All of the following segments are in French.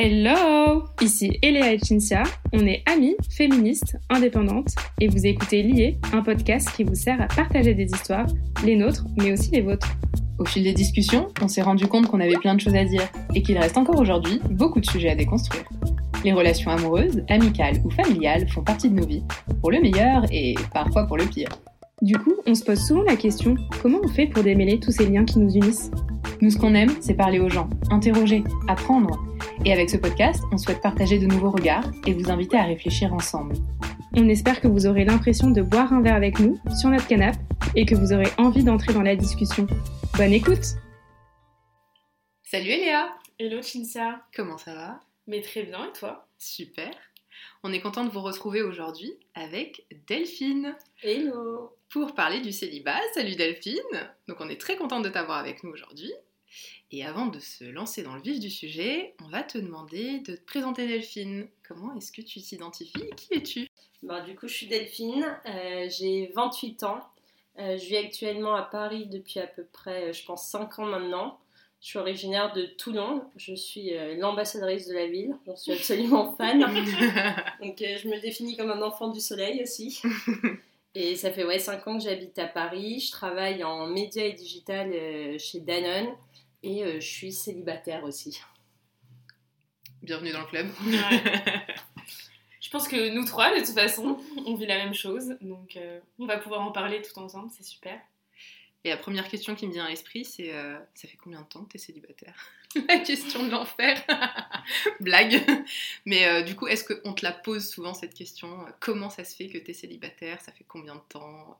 Hello Ici Eléa et Cinzia, on est amies, féministes, indépendantes, et vous écoutez Lié, un podcast qui vous sert à partager des histoires, les nôtres, mais aussi les vôtres. Au fil des discussions, on s'est rendu compte qu'on avait plein de choses à dire, et qu'il reste encore aujourd'hui beaucoup de sujets à déconstruire. Les relations amoureuses, amicales ou familiales font partie de nos vies, pour le meilleur et parfois pour le pire. Du coup, on se pose souvent la question, comment on fait pour démêler tous ces liens qui nous unissent? Nous, ce qu'on aime, c'est parler aux gens, interroger, apprendre. Et avec ce podcast, on souhaite partager de nouveaux regards et vous inviter à réfléchir ensemble. On espère que vous aurez l'impression de boire un verre avec nous sur notre canapé et que vous aurez envie d'entrer dans la discussion. Bonne écoute! Salut Eléa! Hello Cinzia Comment ça va? Mais très bien, et toi? Super! On est content de vous retrouver aujourd'hui avec Delphine. Hello pour parler du célibat. Salut Delphine Donc on est très contente de t'avoir avec nous aujourd'hui. Et avant de se lancer dans le vif du sujet, on va te demander de te présenter Delphine. Comment est-ce que tu t'identifies Qui es-tu? Bah, Du coup, je suis Delphine, euh, j'ai 28 ans. Euh, je vis actuellement à Paris depuis à peu près, euh, je pense, 5 ans maintenant. Je suis originaire de Toulon. Je suis l'ambassadrice de la ville. J'en suis absolument fan. Donc, je me définis comme un enfant du soleil aussi. Et ça fait ouais, 5 ans que j'habite à Paris. Je travaille en médias et digital chez Danone. Et euh, je suis célibataire aussi. Bienvenue dans le club. je pense que nous trois, de toute façon, on vit la même chose. Donc euh, on va pouvoir en parler tout ensemble, c'est super. Et la première question qui me vient à l'esprit, c'est euh, ça fait combien de temps que tu es célibataire? La question de l'enfer. Blague. Mais du coup, est-ce qu'on te la pose souvent cette question? Comment ça se fait que tu es célibataire? Ça fait combien de temps?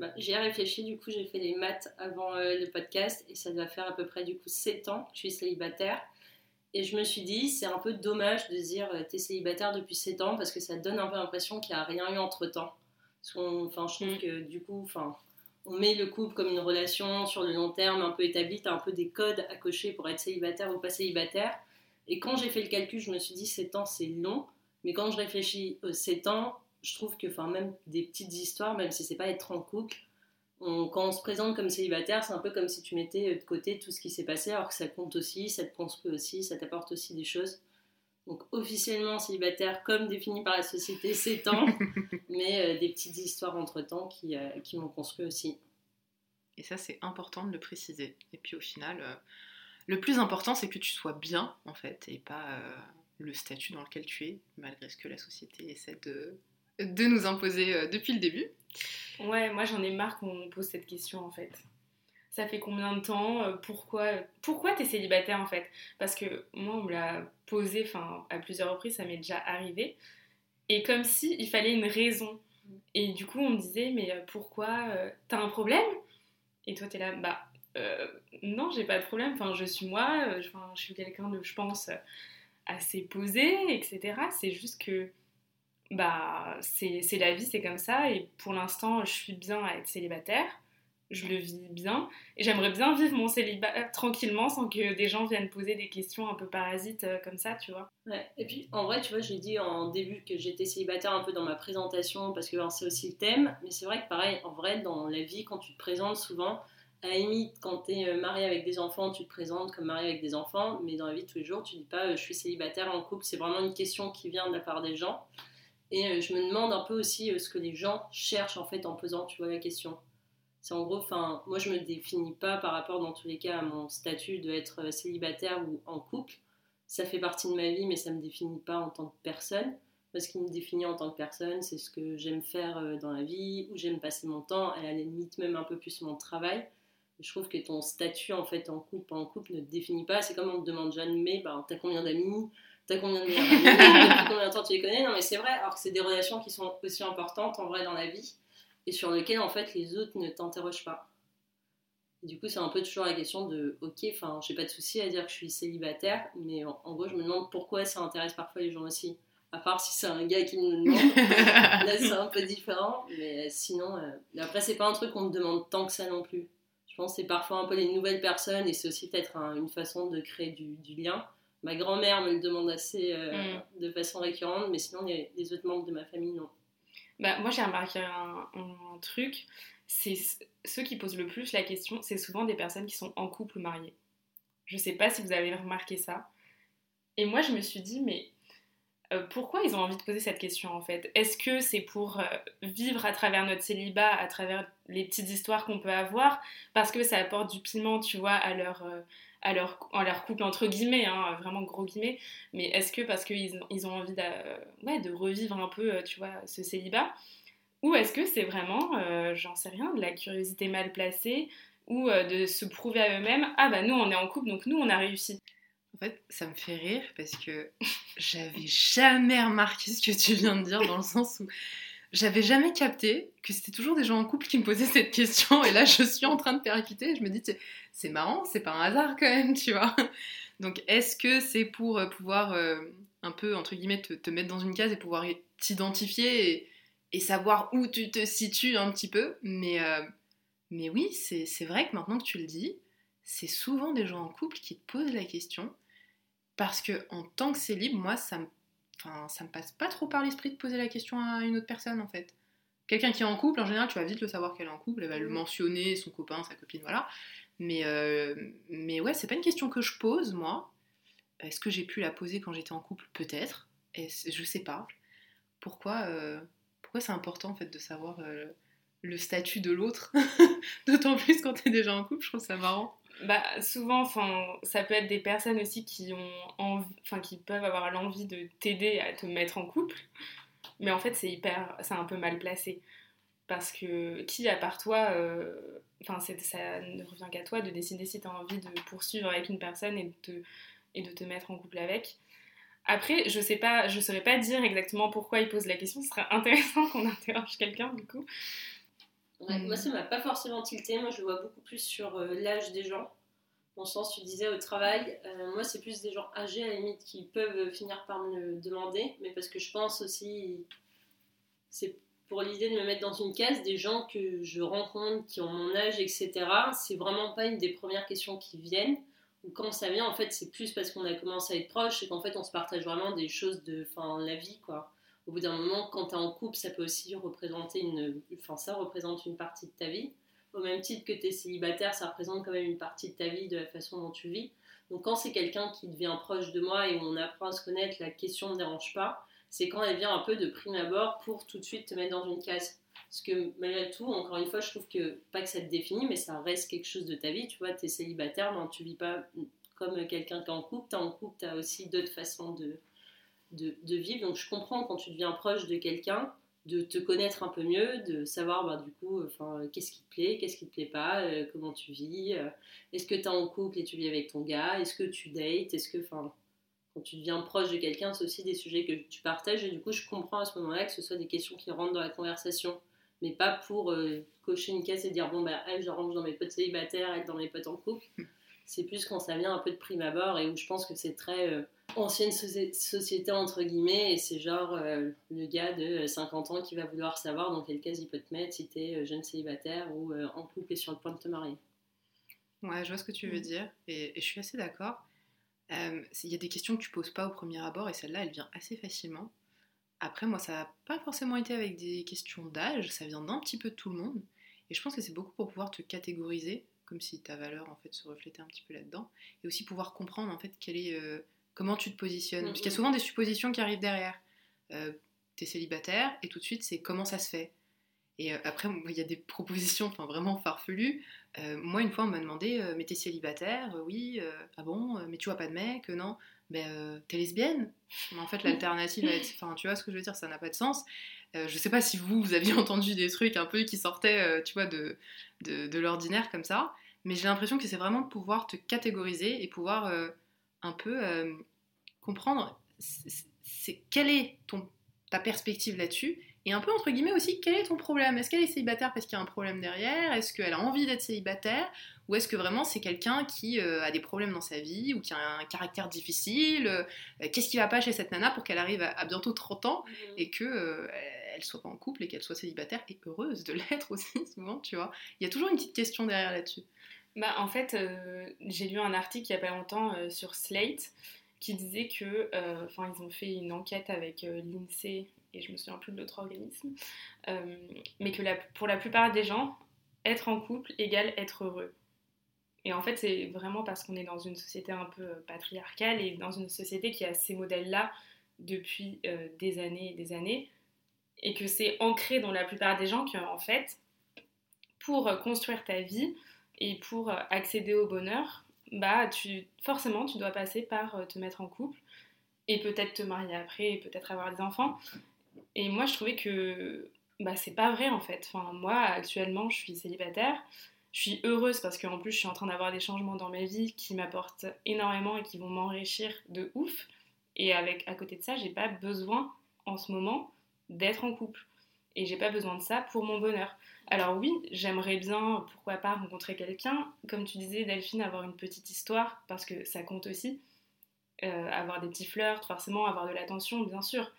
Bah, J'y ai réfléchi, du coup j'ai fait les maths avant euh, le podcast et ça doit faire à peu près du coup 7 ans que je suis célibataire. Et je me suis dit, c'est un peu dommage de dire euh, t'es célibataire depuis 7 ans parce que ça donne un peu l'impression qu'il n'y a rien eu entre temps. Enfin, je trouve mm. que du coup, enfin, on met le couple comme une relation sur le long terme un peu établie, t'as un peu des codes à cocher pour être célibataire ou pas célibataire. Et quand j'ai fait le calcul, je me suis dit 7 ans c'est long, mais quand je réfléchis aux 7 ans, je trouve que enfin même des petites histoires, même si c'est pas être en couple, quand on se présente comme célibataire, c'est un peu comme si tu mettais de côté tout ce qui s'est passé, alors que ça compte aussi, ça te construit aussi, ça t'apporte aussi des choses. Donc officiellement célibataire, comme défini par la société, c'est temps, mais euh, des petites histoires entre-temps qui, euh, qui m'ont construit aussi. Et ça, c'est important de le préciser. Et puis au final, euh, le plus important, c'est que tu sois bien, en fait, et pas le statut dans lequel tu es, malgré ce que la société essaie de, de nous imposer euh, depuis le début. Ouais, moi j'en ai marre qu'on me pose cette question en fait. Ça fait combien de temps euh, Pourquoi pourquoi t'es célibataire en fait? Parce que moi on me l'a posé, à plusieurs reprises ça m'est déjà arrivé. Et comme si il fallait une raison. Et du coup on me disait mais euh, pourquoi T'as un problème? Et toi t'es là bah non j'ai pas de problème. Enfin je suis moi. je suis quelqu'un de je pense assez posé etc. C'est juste que bah c'est la vie, c'est comme ça. Et pour l'instant, je suis bien à être célibataire. Je le vis bien. Et j'aimerais bien vivre mon célibat euh, tranquillement sans que des gens viennent poser des questions un peu parasites euh, comme ça, tu vois. Ouais. Et puis, en vrai, tu vois, j'ai dit en début que j'étais célibataire un peu dans ma présentation parce que c'est aussi le thème. Mais c'est vrai que pareil, en vrai, dans la vie, quand tu te présentes souvent, à quand tu es euh, marié avec des enfants, tu te présentes comme marié avec des enfants, mais dans la vie tous les jours, tu dis pas je suis célibataire en couple. C'est vraiment une question qui vient de la part des gens. Et je me demande un peu aussi ce que les gens cherchent en fait en posant, tu vois, la question. C'est en gros, enfin, moi je me définis pas par rapport dans tous les cas à mon statut d'être euh, célibataire ou en couple. Ça fait partie de ma vie, mais ça me définit pas en tant que personne. Moi, ce qui me définit en tant que personne, c'est ce que j'aime faire dans la vie, où j'aime passer mon temps, et à la limite même un peu plus mon travail. Je trouve que ton statut en fait en couple, en couple ne te définit pas. C'est comme on te demande jamais, mais bah, t'as combien d'amis? T'as combien de Depuis combien de temps tu les connais? Non, mais c'est vrai, alors que c'est des relations qui sont aussi importantes en vrai dans la vie et sur lesquelles en fait les autres ne t'interrogent pas. du coup, c'est un peu toujours la question de ok, enfin, j'ai pas de souci à dire que je suis célibataire, mais en, gros, je me demande pourquoi ça intéresse parfois les gens aussi. À part si c'est un gars qui me demande, là c'est un peu différent, mais sinon, euh, après, c'est pas un truc qu'on me demande tant que ça non plus. Je pense que c'est parfois un peu les nouvelles personnes et c'est aussi peut-être une façon de créer du, du lien. Ma grand-mère me le demande assez euh, mm. de façon récurrente, mais sinon, les, les, autres membres de ma famille, non. Bah, moi, j'ai remarqué un, truc, c'est ceux qui posent le plus la question, c'est souvent des personnes qui sont en couple ou mariées. Je sais pas si vous avez remarqué ça. Et moi, je me suis dit, mais euh, pourquoi ils ont envie de poser cette question en fait? Est-ce que c'est pour euh, vivre à travers notre célibat, à travers les petites histoires qu'on peut avoir, parce que ça apporte du piment, tu vois, à leur, euh, à leur, leur couple entre guillemets, hein, vraiment gros guillemets, mais est-ce que parce qu'ils ils ont envie de, revivre un peu, tu vois, ce célibat? Ou est-ce que c'est vraiment, j'en sais rien, de la curiosité mal placée ou de se prouver à eux-mêmes, ah bah nous on est en couple, donc nous on a réussi en fait, ça me fait rire parce que j'avais jamais remarqué ce que tu viens de dire dans le sens où j'avais jamais capté que c'était toujours des gens en couple qui me posaient cette question. Et là je suis en train de percuter. Et je me dis c'est marrant, c'est pas un hasard quand même, tu vois. Donc est-ce que c'est pour euh, pouvoir euh, un peu entre guillemets te, mettre dans une case et pouvoir t'identifier et, savoir où tu te situes un petit peu? Mais, euh, mais oui, c'est vrai que maintenant que tu le dis, c'est souvent des gens en couple qui te posent la question parce que en tant que célib, moi, ça me, enfin, ça me passe pas trop par l'esprit de poser la question à une autre personne en fait. Quelqu'un qui est en couple, en général, tu vas vite le savoir qu'elle est en couple, elle va le mm. mentionner, son copain, sa copine, voilà. Mais, euh, mais ouais, c'est pas une question que je pose, moi. Est-ce que j'ai pu la poser quand j'étais en couple? Peut-être. Je sais pas. Pourquoi, euh, pourquoi c'est important en fait de savoir euh, le statut de l'autre? D'autant plus quand t'es déjà en couple, je trouve ça marrant bah, souvent, ça peut être des personnes aussi qui, ont qui peuvent avoir l'envie de t'aider à te mettre en couple, mais en fait, c'est hyper, c'est un peu mal placé. Parce que qui, à part toi, euh, ça ne revient qu'à toi de décider si tu as envie de poursuivre avec une personne et de, te, et de te mettre en couple avec. Après, je sais pas, je saurais pas dire exactement pourquoi il pose la question. Ce serait intéressant qu'on interroge quelqu'un du coup. Moi, ça m'a pas forcément tilté. Moi, je le vois beaucoup plus sur euh, l'âge des gens. Dans le sens, tu disais au travail, euh, moi, c'est plus des gens âgés à la limite qui peuvent finir par me le demander. Mais parce que je pense aussi, c'est pour l'idée de me mettre dans une case, des gens que je rencontre qui ont mon âge, etc. C'est vraiment pas une des premières questions qui viennent. Ou quand ça vient, en fait, c'est plus parce qu'on a commencé à être proches et qu'en fait, on se partage vraiment des choses de fin, la vie, quoi au bout d'un moment, quand tu es en couple, ça peut aussi représenter une, enfin, ça représente une partie de ta vie. Au même titre que tu es célibataire, ça représente quand même une partie de ta vie, de la façon dont tu vis. Donc quand c'est quelqu'un qui devient proche de moi et on apprend à se connaître, la question ne dérange pas. C'est quand elle vient un peu de prime abord pour tout de suite te mettre dans une case. Parce que malgré tout, encore une fois, je trouve que, pas que ça te définit, mais ça reste quelque chose de ta vie. Tu vois, tu es célibataire, mais tu vis pas comme quelqu'un qui est en couple. Tu es en couple, tu as aussi d'autres façons de, de, vivre. Donc je comprends quand tu deviens proche de quelqu'un, de te connaître un peu mieux, de savoir bah, du coup enfin, qu'est-ce qui te plaît, qu'est-ce qui te plaît pas, euh, comment tu vis, euh, est-ce que tu es en couple et tu vis avec ton gars, est-ce que tu dates, est-ce que enfin quand tu deviens proche de quelqu'un, c'est aussi des sujets que tu partages et du coup je comprends à ce moment-là que ce soit des questions qui rentrent dans la conversation, mais pas pour euh, cocher une case et dire bon bah elle je rentre dans mes potes célibataires, elle dans mes potes en couple. C'est plus quand ça vient un peu de prime abord et où je pense que c'est très ancienne société entre guillemets et c'est genre euh, le gars de 50 ans qui va vouloir savoir dans quelle case il peut te mettre si t'es euh, jeune célibataire ou euh, en couple et sur le point de te marier. Ouais, je vois ce que tu veux mm. dire et, je suis assez d'accord. Il y a des questions que tu poses pas au premier abord et celle-là elle vient assez facilement. Après moi ça n'a pas forcément été avec des questions d'âge, ça vient d'un petit peu de tout le monde et je pense que c'est beaucoup pour pouvoir te catégoriser comme si ta valeur en fait se reflétait un petit peu là-dedans et aussi pouvoir comprendre en fait quelle est comment tu te positionnes. Parce qu'il y a souvent des suppositions qui arrivent derrière. Euh, tu es célibataire et tout de suite c'est comment ça se fait. Et euh, après, il y a des propositions enfin, vraiment farfelues. Euh, moi, une fois, on m'a demandé Mais t'es célibataire? Oui. ah bon Mais tu vois pas de mec Non. Ben, t'es lesbienne? Mais en fait, l'alternative va être. Enfin, tu vois ce que je veux dire Ça n'a pas de sens. je sais pas si vous, vous aviez entendu des trucs un peu qui sortaient, tu vois, de, de, de l'ordinaire comme ça. Mais j'ai l'impression que c'est vraiment de pouvoir te catégoriser et pouvoir un peu euh, comprendre c'est quelle est ton, ta perspective là-dessus et un peu entre guillemets aussi quel est ton problème? Est-ce qu'elle est célibataire parce qu'il y a un problème derrière? Est-ce qu'elle a envie d'être célibataire? Ou est-ce que vraiment c'est quelqu'un qui euh, a des problèmes dans sa vie ou qui a un caractère difficile? Euh, Qu'est-ce qui va pas chez cette nana pour qu'elle arrive à, bientôt 30 ans mmh. et que elle soit pas en couple et qu'elle soit célibataire et heureuse de l'être aussi souvent, tu vois Il y a toujours une petite question derrière là-dessus. Bah, en fait, euh, j'ai lu un article il n'y a pas longtemps euh, sur Slate qui disait que, euh, enfin, ils ont fait une enquête avec l'INSEE et je me souviens plus de l'autre organisme, mais que pour la plupart des gens, être en couple égale être heureux. Et en fait, c'est vraiment parce qu'on est dans une société un peu patriarcale et dans une société qui a ces modèles-là depuis des années et des années, et que c'est ancré dans la plupart des gens qu'en fait, pour construire ta vie et pour accéder au bonheur, bah tu forcément tu dois passer par euh, te mettre en couple et peut-être te marier après et peut-être avoir des enfants. Et moi je trouvais que bah c'est pas vrai en fait. Enfin moi actuellement je suis célibataire, je suis heureuse parce qu'en plus je suis en train d'avoir des changements dans ma vie qui m'apportent énormément et qui vont m'enrichir de ouf. Et avec à côté de ça, j'ai pas besoin en ce moment d'être en couple. Et j'ai pas besoin de ça pour mon bonheur. Alors oui, j'aimerais bien, pourquoi pas, rencontrer quelqu'un. Comme tu disais, Delphine, avoir une petite histoire, parce que ça compte aussi. Euh, avoir des petits flirts, forcément, avoir de l'attention, bien sûr.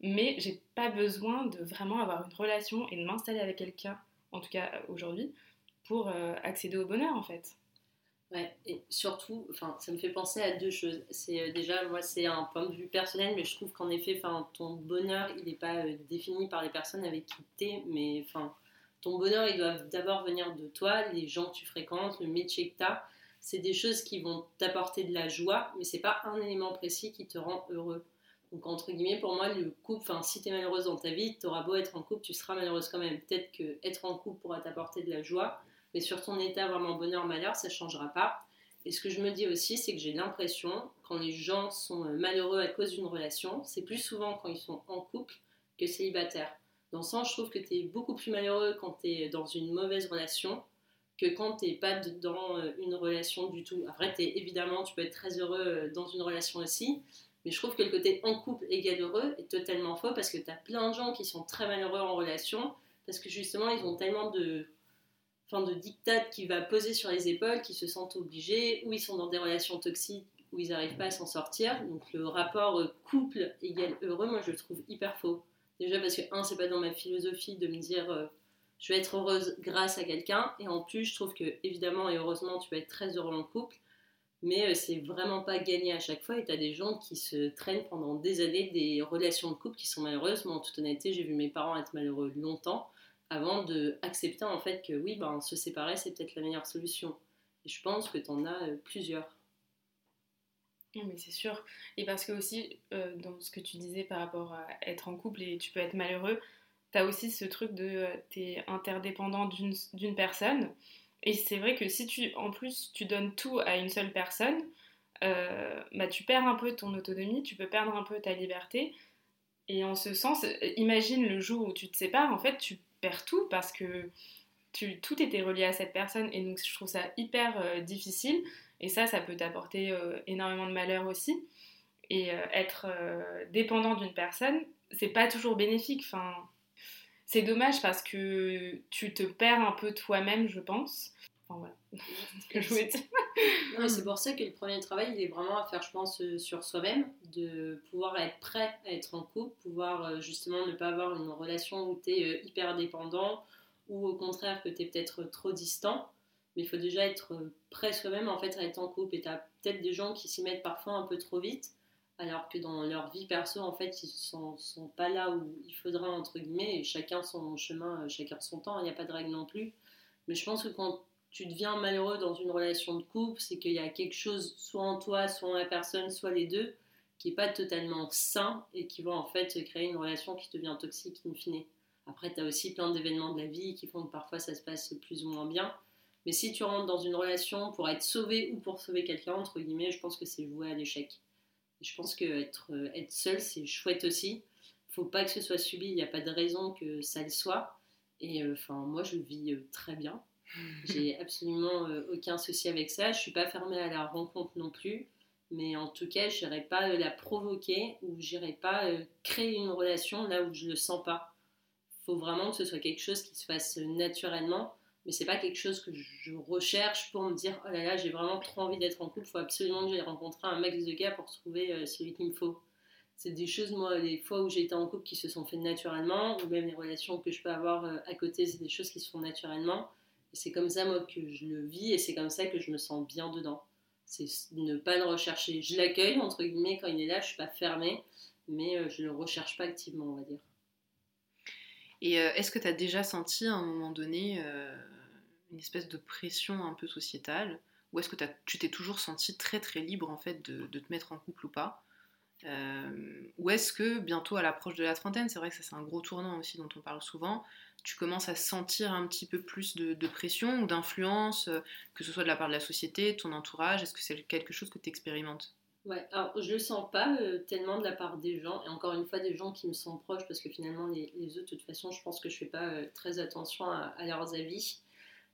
Mais j'ai pas besoin de vraiment avoir une relation et de m'installer avec quelqu'un, en tout cas aujourd'hui, pour euh, accéder au bonheur, en fait. Ouais, et surtout, enfin, ça me fait penser à deux choses. C'est euh, déjà, moi, c'est un point de vue personnel, mais je trouve qu'en effet, enfin, ton bonheur, il n'est pas euh, défini par les personnes avec qui tu es, mais enfin, ton bonheur, il doit d'abord venir de toi, les gens que tu fréquentes, le métier que tu as. C'est des choses qui vont t'apporter de la joie, mais c'est pas un élément précis qui te rend heureux. Donc, entre guillemets, pour moi, le couple, enfin, si tu es malheureuse dans ta vie, tu auras beau être en couple, tu seras malheureuse quand même. Peut-être que être en couple pourra t'apporter de la joie, mais sur ton état vraiment bonheur-malheur, ça ne changera pas. Et ce que je me dis aussi, c'est que j'ai l'impression, quand les gens sont euh, malheureux à cause d'une relation, c'est plus souvent quand ils sont en couple que célibataires. Dans le sens, je trouve que tu es beaucoup plus malheureux quand tu es dans une mauvaise relation que quand tu n'es pas dans euh, une relation du tout. Après, es, évidemment, tu peux être très heureux euh, dans une relation aussi, mais je trouve que le côté en couple égal heureux est totalement faux parce que tu as plein de gens qui sont très malheureux en relation parce que justement, ils ont tellement de enfin, de dictat qui va poser sur les épaules, qui se sentent obligés, ou ils sont dans des relations toxiques où ils n'arrivent pas à s'en sortir. Donc le rapport euh, couple égal heureux, moi je le trouve hyper faux. Déjà parce que, un, c'est pas dans ma philosophie de me dire euh, je vais être heureuse grâce à quelqu'un, et en plus je trouve que évidemment et heureusement tu vas être très heureux en couple, mais euh, c'est vraiment pas gagné à chaque fois, et tu as des gens qui se traînent pendant des années des relations de couple qui sont malheureuses. Moi en toute honnêteté, j'ai vu mes parents être malheureux longtemps avant de accepter en fait que oui, ben, se séparer, c'est peut-être la meilleure solution. Et je pense que tu en as euh, plusieurs. Oui, mais c'est sûr. Et parce que aussi, euh, dans ce que tu disais par rapport à être en couple et tu peux être malheureux, tu as aussi ce truc de euh, tu es interdépendant d'une personne. Et c'est vrai que si tu, en plus, tu donnes tout à une seule personne, bah, tu perds un peu ton autonomie, tu peux perdre un peu ta liberté. Et en ce sens, imagine le jour où tu te sépares, en fait, tu perds tout parce que tout était relié à cette personne et donc je trouve ça hyper euh, difficile et ça, ça peut t'apporter euh, énormément de malheur aussi. Et euh, être dépendant d'une personne, c'est pas toujours bénéfique. Enfin, c'est dommage parce que tu te perds un peu toi-même, je pense. Enfin, voilà. ce que je voulais dire. c'est pour ça que le premier travail, il est vraiment à faire, je pense, sur soi-même, de pouvoir être prêt à être en couple, pouvoir justement ne pas avoir une relation où tu es hyper dépendant ou au contraire que tu es peut-être trop distant. Mais il faut déjà être prêt soi-même en fait à être en couple. Et tu as peut-être des gens qui s'y mettent parfois un peu trop vite, alors que dans leur vie perso, en fait, ils ne sont, sont, pas là où il faudra, entre guillemets, et chacun son chemin, euh, chacun son temps, il n'y a pas de règle non plus. Mais je pense que quand tu deviens malheureux dans une relation de couple, c'est qu'il y a quelque chose, soit en toi, soit en la personne, soit les deux, qui n'est pas totalement sain et qui va en fait créer une relation qui devient toxique in fine. Après, tu as aussi plein d'événements de la vie qui font que parfois ça se passe plus ou moins bien. Mais si tu rentres dans une relation pour être sauvé ou pour sauver quelqu'un, entre guillemets, je pense que c'est voué à l'échec. Je pense que être, euh, seul, c'est chouette aussi. faut pas que ce soit subi, il n'y a pas de raison que ça le soit. Et euh, enfin, moi, je vis euh, très bien. J'ai absolument aucun souci avec ça. Je suis pas fermée à la rencontre non plus. Mais en tout cas, je n'irai pas la provoquer ou n'irai pas créer une relation là où je ne le sens pas faut vraiment que ce soit quelque chose qui se fasse naturellement, mais c'est pas quelque chose que je recherche pour me dire oh là là, j'ai vraiment trop envie d'être en couple, il faut absolument que j'aille rencontrer un max de gars pour trouver euh, celui qu'il me faut. C'est des choses, moi, les fois où j'ai été en couple qui se sont faites naturellement, ou même les relations que je peux avoir euh, à côté, c'est des choses qui se font naturellement. C'est comme ça, moi, que je le vis et c'est comme ça que je me sens bien dedans. C'est ne pas le rechercher. Je l'accueille, entre guillemets, quand il est là, je suis pas fermée, mais euh, je le recherche pas activement, on va dire. Et euh, est-ce que tu as déjà senti à un moment donné euh, une espèce de pression un peu sociétale? Ou est-ce que tu t'es toujours senti très très libre en fait de, te mettre en couple ou pas? Ou est-ce que bientôt à l'approche de la trentaine, c'est vrai que ça c'est un gros tournant aussi dont on parle souvent, tu commences à sentir un petit peu plus de, pression ou d'influence, que ce soit de la part de la société, de ton entourage? Est-ce que c'est quelque chose que tu expérimentes Ouais, alors je le sens pas euh, tellement de la part des gens, et encore une fois des gens qui me sont proches, parce que finalement les, autres, de toute façon, je pense que je fais pas euh, très attention à, leurs avis.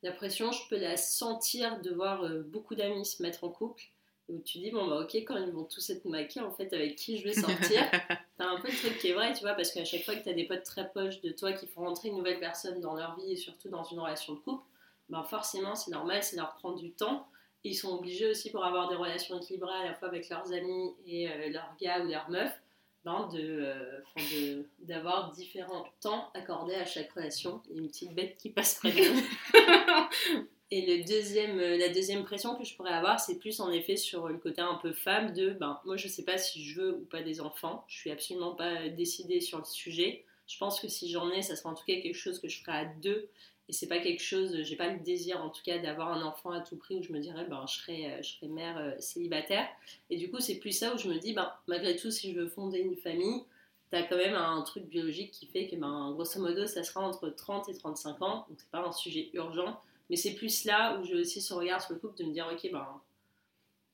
La pression, je peux la sentir de voir euh, beaucoup d'amis se mettre en couple, où tu dis, bon bah ok, quand ils vont tous être maqués, en fait, avec qui je vais sortir, t'as un peu le truc qui est vrai, tu vois, parce qu'à chaque fois que t'as des potes très proches de toi qui font rentrer une nouvelle personne dans leur vie, et surtout dans une relation de couple, bah forcément c'est normal, c'est leur prendre du temps ils sont obligés aussi pour avoir des relations équilibrées à la fois avec leurs amis et euh, leurs gars ou leurs meufs, ben euh, de, d'avoir différents temps accordés à chaque relation. Il y a une petite bête qui passe très bien. et euh, la deuxième pression que je pourrais avoir, c'est plus en effet sur le côté un peu femme de ben, moi je sais pas si je veux ou pas des enfants, je suis absolument pas décidée sur le sujet. Je pense que si j'en ai, ça sera en tout cas quelque chose que je ferai à deux et c'est pas quelque chose, j'ai pas le désir en tout cas d'avoir un enfant à tout prix où je me dirais, ben, je, serais, euh, je serais mère euh, célibataire. Et du coup, c'est plus ça où je me dis, ben, malgré tout, si je veux fonder une famille, tu as quand même un truc biologique qui fait que, ben, grosso modo, ça sera entre 30 et 35 ans. Donc, c'est pas un sujet urgent. Mais c'est plus là où j'ai aussi ce regard sur le couple de me dire, ok, ben,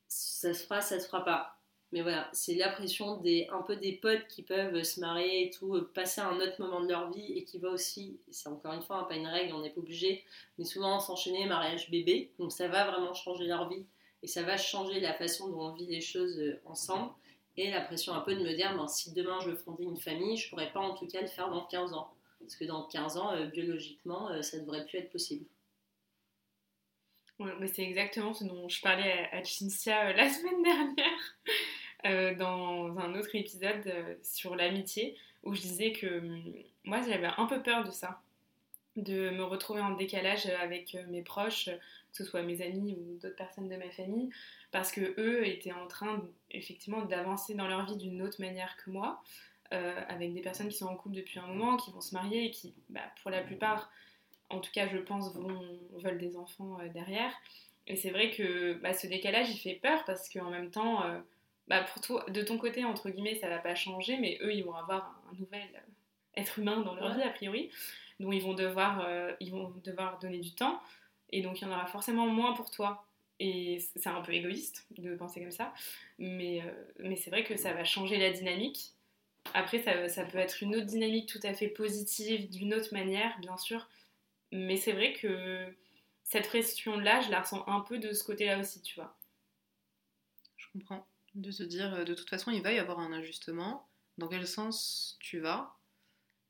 ça se fera, ça se fera pas. Mais voilà, c'est la pression des, un peu des potes qui peuvent se marier et tout, euh, passer un autre moment de leur vie et qui va aussi, c'est encore une fois hein, pas une règle, on n'est pas obligé, mais souvent s'enchaîner mariage bébé. Donc ça va vraiment changer leur vie et ça va changer la façon dont on vit les choses euh, ensemble. Et la pression un peu de me dire, ben, si demain je veux fonder une famille, je pourrais pas en tout cas le faire dans 15 ans. Parce que dans 15 ans, euh, biologiquement, ça devrait plus être possible. Mais c'est exactement ce dont je parlais à, à la semaine dernière. Euh, dans un autre épisode euh, sur l'amitié où je disais que hum, moi j'avais un peu peur de ça, de me retrouver en décalage avec euh, mes proches, que ce soit mes amis ou d'autres personnes de ma famille, parce que eux étaient en train effectivement d'avancer dans leur vie d'une autre manière que moi, avec des personnes qui sont en couple depuis un moment, qui vont se marier et qui, bah, pour la plupart, en tout cas je pense, vont, veulent des enfants derrière. Et c'est vrai que bah, ce décalage il fait peur parce qu'en même temps bah pour toi, de ton côté, entre guillemets, ça va pas changer, mais eux, ils vont avoir un, nouvel euh, être humain dans leur vie, a priori, dont ils vont, devoir, euh, ils vont devoir donner du temps, et donc il y en aura forcément moins pour toi. Et c'est un peu égoïste de penser comme ça, mais, euh, mais c'est vrai que ça va changer la dynamique. Après, ça, ça peut être une autre dynamique tout à fait positive, d'une autre manière, bien sûr, mais c'est vrai que cette pression-là, je la ressens un peu de ce côté-là aussi, tu vois. Je comprends de se dire euh, de toute façon il va y avoir un ajustement, dans quel sens tu vas?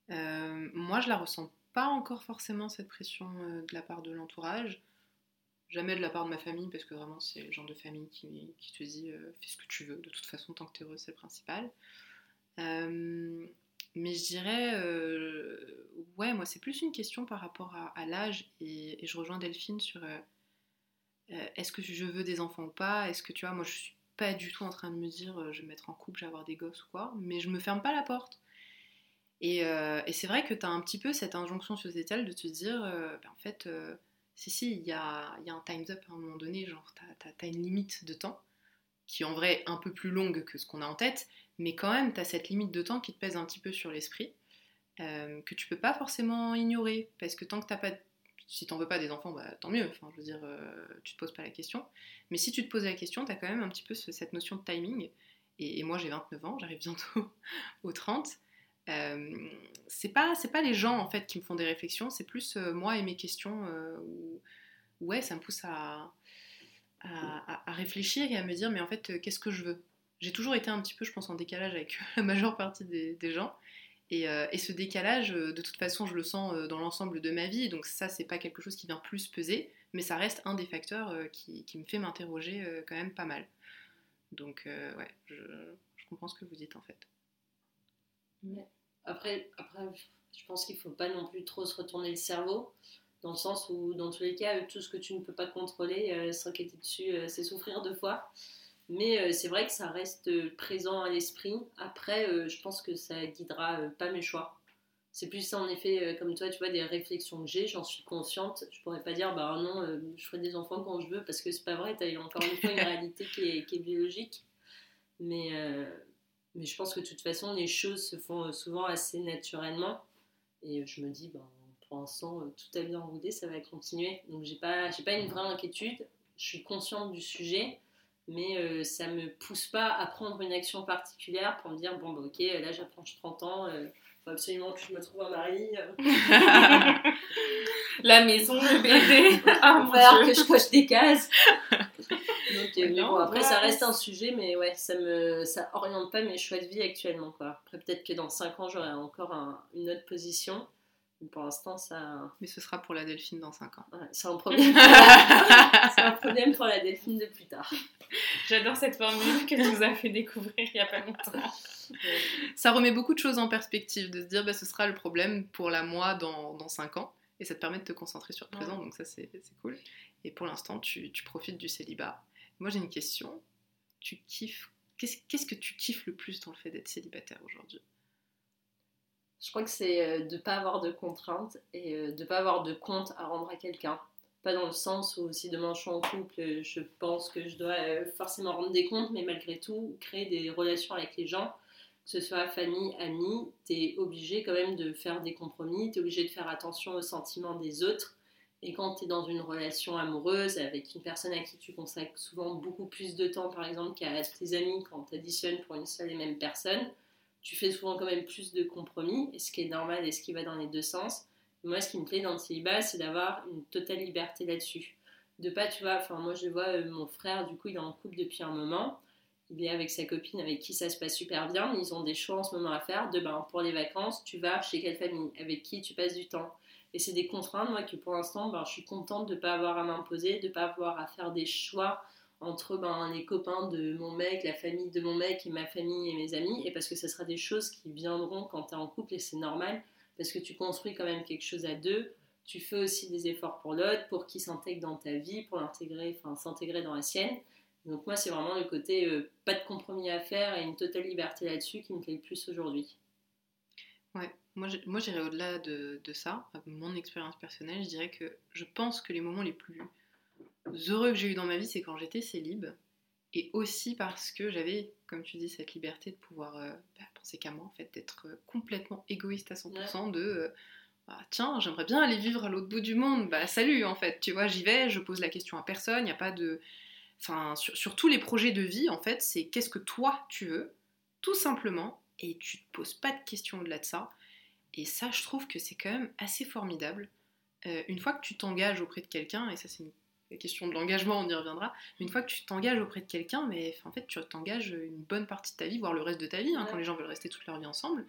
Euh, moi je la ressens pas encore forcément cette pression euh, de la part de l'entourage, jamais de la part de ma famille parce que vraiment c'est le genre de famille qui, te dit fais ce que tu veux, de toute façon tant que tu es heureux c'est le principal. Mais je dirais, ouais, moi c'est plus une question par rapport à, l'âge et, et, je rejoins Delphine sur est-ce que je veux des enfants ou pas? Est-ce que tu vois, moi je suis pas du tout en train de me dire euh, je vais me mettre en couple, je vais avoir des gosses ou quoi, mais je me ferme pas la porte. Et, euh, c'est vrai que tu as un petit peu cette injonction sociétale de te dire euh, ben, en fait, si, si, il y a, y a, un time's up à un moment donné, genre tu as, une limite de temps qui en vrai un peu plus longue que ce qu'on a en tête, mais quand même tu as cette limite de temps qui te pèse un petit peu sur l'esprit. que tu peux pas forcément ignorer parce que tant que t'as pas si t'en veux pas des enfants, bah, tant mieux. Enfin, je veux dire, euh, tu te poses pas la question. Mais si tu te poses la question, tu as quand même un petit peu cette notion de timing. Et, moi, j'ai 29 ans, j'arrive bientôt aux 30. Euh, c'est pas pas les gens en fait qui me font des réflexions, c'est plus euh, moi et mes questions où, ouais, ça me pousse à, à, réfléchir et à me dire mais en fait qu'est-ce que je veux? J'ai toujours été un petit peu, je pense, en décalage avec la majeure partie des, gens. Euh, et, ce décalage, euh, de toute façon, je le sens euh, dans l'ensemble de ma vie, donc ça, c'est pas quelque chose qui vient plus peser, mais ça reste un des facteurs qui, me fait m'interroger quand même pas mal. Donc, ouais, je, comprends ce que vous dites en fait. Après, après, je pense qu'il faut pas non plus trop se retourner le cerveau, dans le sens où, dans tous les cas, tout ce que tu ne peux pas contrôler, s'inquiéter dessus, c'est souffrir deux fois. Mais euh, c'est vrai que ça reste présent à l'esprit. Après, euh, je pense que ça guidera euh, pas mes choix. c'est plus en effet, euh, comme toi, tu vois, des réflexions que j'ai, j'en suis consciente. Je pourrais pas dire, bah non, euh, je ferai des enfants quand je veux, parce que c'est pas vrai, tu as encore une fois une réalité qui est, qui est biologique. Mais, euh, mais je pense que de toute façon, les choses se font souvent assez naturellement. Et je me dis, bah, pour l'instant, tout a bien roulé, ça va continuer. Donc j'ai pas, j'ai pas une vraie inquiétude. Je suis consciente du sujet, mais ça me pousse pas à prendre une action particulière pour me dire, bon, bah, ok, là j'approche 30 ans faut absolument que je me trouve un mari. La maison, le bébé. ah, faire que je coche des cases. Donc, euh, bon, après, ça reste un sujet, mais ouais, ça me ça oriente pas mes choix de vie actuellement. Quoi. Après, peut-être que dans 5 ans, j'aurai encore une autre position. Pour l'instant, ça. Mais ce sera pour la Delphine dans 5 ans. c'est un problème. c'est un problème pour la Delphine de plus tard. J'adore cette formule que tu nous as fait découvrir il n'y a pas longtemps. Ça remet beaucoup de choses en perspective, de se dire bah, ce sera le problème pour la moi dans, dans 5 ans. Et ça te permet de te concentrer sur le présent, donc ça c'est cool. Et pour l'instant, tu, tu, profites du célibat. Moi j'ai une question. Tu kiffes. Qu'est-ce que tu kiffes le plus dans le fait d'être célibataire aujourd'hui? Je crois que c'est euh, de ne pas avoir de contraintes et euh, de ne pas avoir de compte à rendre à quelqu'un. Pas dans le sens où si demain je suis en couple, je pense que je dois euh, forcément rendre des comptes, mais malgré tout, créer des relations avec les gens, que ce soit famille, amis, tu es obligé quand même de faire des compromis, tu es obligé de faire attention aux sentiments des autres. Et quand tu es dans une relation amoureuse avec une personne à qui tu consacres souvent beaucoup plus de temps, par exemple, qu'à tes amis quand tu additionnes pour une seule et même personne, tu fais souvent quand même plus de compromis, ce qui est normal et ce qui va dans les deux sens. Moi, ce qui me plaît dans le célibat, c'est d'avoir une totale liberté là-dessus. De pas, tu vois, enfin, moi je vois euh, mon frère, du coup, il est en couple depuis un moment. Il est avec sa copine avec qui ça se passe super bien. Ils ont des choix en ce moment à faire. De ben, pour les vacances, tu vas chez quelle famille Avec qui tu passes du temps Et c'est des contraintes, moi, que pour l'instant, ben, je suis contente de ne pas avoir à m'imposer, de ne pas avoir à faire des choix entre ben, les copains de mon mec, la famille de mon mec et ma famille et mes amis. Et parce que ce sera des choses qui viendront quand tu es en couple et c'est normal parce que tu construis quand même quelque chose à deux. Tu fais aussi des efforts pour l'autre, pour qu'il s'intègre dans ta vie, pour l'intégrer, enfin s'intégrer dans la sienne. Donc moi, c'est vraiment le côté euh, pas de compromis à faire et une totale liberté là-dessus qui me plaît le plus aujourd'hui. Ouais, moi, j'irais au-delà de, de, ça. Mon expérience personnelle, je dirais que je pense que les moments les plus heureux que j'ai eu dans ma vie, c'est quand j'étais célib. Et aussi parce que j'avais, comme tu dis, cette liberté de pouvoir euh, bah, penser qu'à moi, en fait, d'être euh, complètement égoïste à 100%, de euh, bah, tiens, j'aimerais bien aller vivre à l'autre bout du monde, bah salut, en fait, tu vois, j'y vais, je pose la question à personne, il n'y a pas de. Enfin, sur, tous les projets de vie, en fait, c'est qu'est-ce que toi tu veux, tout simplement, et tu te poses pas de questions au-delà de ça. Et ça, je trouve que c'est quand même assez formidable. une fois que tu t'engages auprès de quelqu'un, et ça c'est une la question de l'engagement, on y reviendra. Mais une fois que tu t'engages auprès de quelqu'un, mais en fait, tu t'engages une bonne partie de ta vie, voire le reste de ta vie, hein, quand les gens veulent rester toute leur vie ensemble.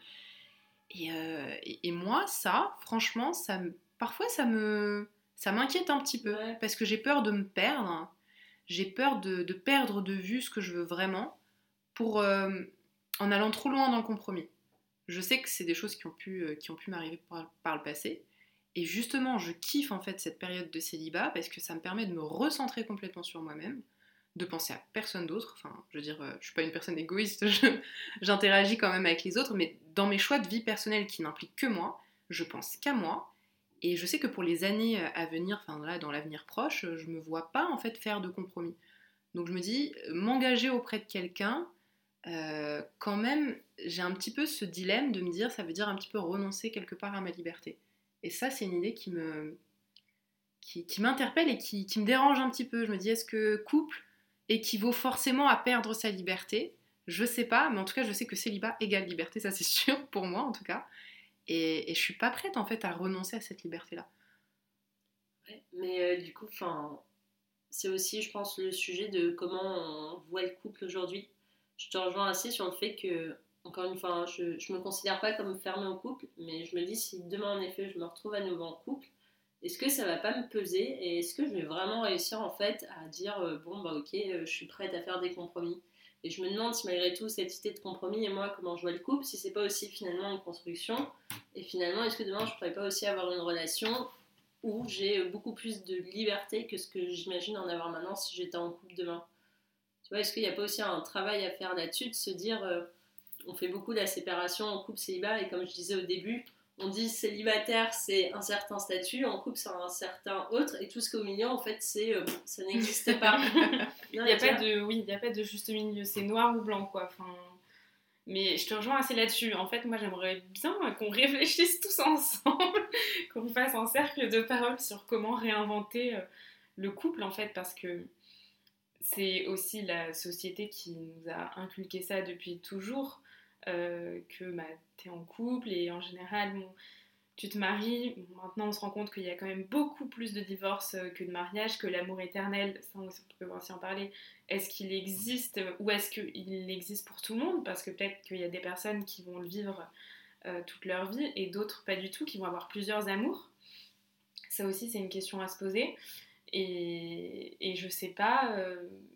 Euh, et, moi, ça, franchement, ça parfois, ça me, ça m'inquiète un petit peu parce que j'ai peur de me perdre. J'ai peur de, perdre de vue ce que je veux vraiment pour euh, en allant trop loin dans le compromis. Je sais que c'est des choses qui ont pu, euh, qui ont pu m'arriver par le passé. Et justement, je kiffe en fait cette période de célibat parce que ça me permet de me recentrer complètement sur moi-même, de penser à personne d'autre. Enfin, je veux dire, euh, je suis pas une personne égoïste, j'interagis quand même avec les autres, mais dans mes choix de vie personnelle qui n'impliquent que moi, je pense qu'à moi. Et je sais que pour les années euh, à venir, enfin là, dans l'avenir proche, je me vois pas en fait faire de compromis. Donc je me dis, m'engager auprès de quelqu'un, euh, quand même, j'ai un petit peu ce dilemme de me dire, ça veut dire un petit peu renoncer quelque part à ma liberté. Et ça, c'est une idée qui me qui, m'interpelle et qui, me dérange un petit peu. Je me dis, est-ce que couple équivaut forcément à perdre sa liberté? Je sais pas, mais en tout cas, je sais que célibat égale liberté, ça c'est sûr pour moi en tout cas. Et, et je suis pas prête en fait à renoncer à cette liberté-là. mais euh, du coup, c'est aussi, je pense, le sujet de comment on voit le couple aujourd'hui. Je te rejoins assez sur le fait que encore une fois, hein, je ne me considère pas comme fermée au couple, mais je me dis si demain en effet je me retrouve à nouveau en couple, est-ce que ça va pas me peser et est-ce que je vais vraiment réussir en fait à dire euh, bon bah ok euh, je suis prête à faire des compromis? Et je me demande si malgré tout cette idée de compromis et moi comment je vois le couple si c'est pas aussi finalement une construction et finalement est-ce que demain je pourrais pas aussi avoir une relation où j'ai beaucoup plus de liberté que ce que j'imagine en avoir maintenant si j'étais en couple demain? Tu vois est-ce qu'il n'y a pas aussi un travail à faire là-dessus de se dire euh, on fait beaucoup de la séparation en couple célibat et comme je disais au début, on dit célibataire, c'est un certain statut, en couple, c'est un certain autre, et tout ce qu'au milieu, en fait, c'est euh, ça n'existe pas. Il n'y a pas de, oui, il y a pas de juste milieu, c'est noir ou blanc, quoi. Enfin, mais je te rejoins assez là-dessus. En fait, moi, j'aimerais bien qu'on réfléchisse tous ensemble, qu'on fasse un cercle de parole sur comment réinventer euh, le couple, en fait, parce que c'est aussi la société qui nous a inculqué ça depuis toujours. Euh, que bah, tu es en couple et en général, tu te maries. Maintenant, on se rend compte qu'il y a quand même beaucoup plus de divorces euh, que de mariages, que l'amour éternel, ça on peut aussi en parler, est-ce qu'il existe ou est-ce qu'il existe pour tout le monde? Parce que peut-être qu'il y a des personnes qui vont le vivre euh, toute leur vie et d'autres pas du tout, qui vont avoir plusieurs amours. Ça aussi, c'est une question à se poser. Et, je sais pas,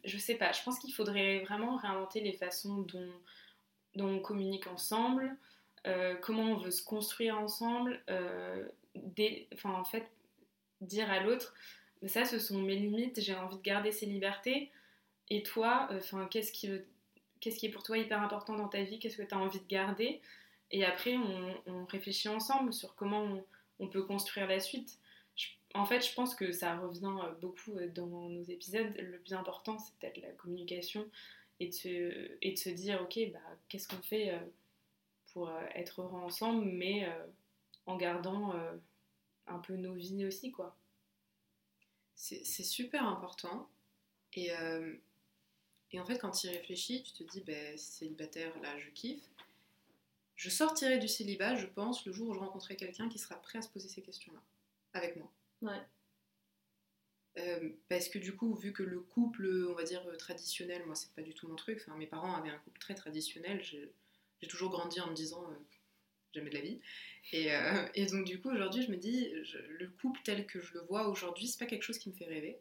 je sais pas. Je pense qu'il faudrait vraiment réinventer les façons dont dont on communique ensemble, euh, comment on veut se construire ensemble, euh, enfin en fait dire à l'autre, ça ce sont mes limites, j'ai envie de garder ces libertés, et toi, euh, enfin qu'est-ce qui, est pour toi hyper important dans ta vie, qu'est-ce que tu as envie de garder, et après on, réfléchit ensemble sur comment on, peut construire la suite. en fait, je pense que ça revient beaucoup dans nos épisodes. Le plus important, c'est peut-être la communication, et de se, et de se dire, ok, bah, qu'est-ce qu'on fait euh, pour euh, être heureux ensemble, mais euh, en gardant un peu nos vies aussi, quoi. C'est super important. Et, et, en fait, quand tu y réfléchis, tu te dis, ben, célibataire, là, je kiffe. Je sortirai du célibat, je pense, le jour où je rencontrerai quelqu'un qui sera prêt à se poser ces questions-là, avec moi. Ouais. Euh, parce que du coup, vu que le couple, on va dire euh, traditionnel, moi c'est pas du tout mon truc. Enfin, mes parents avaient un couple très traditionnel. J'ai toujours grandi en me disant euh, jamais de la vie. Et, donc du coup, aujourd'hui, je me dis, le couple tel que je le vois aujourd'hui, c'est pas quelque chose qui me fait rêver.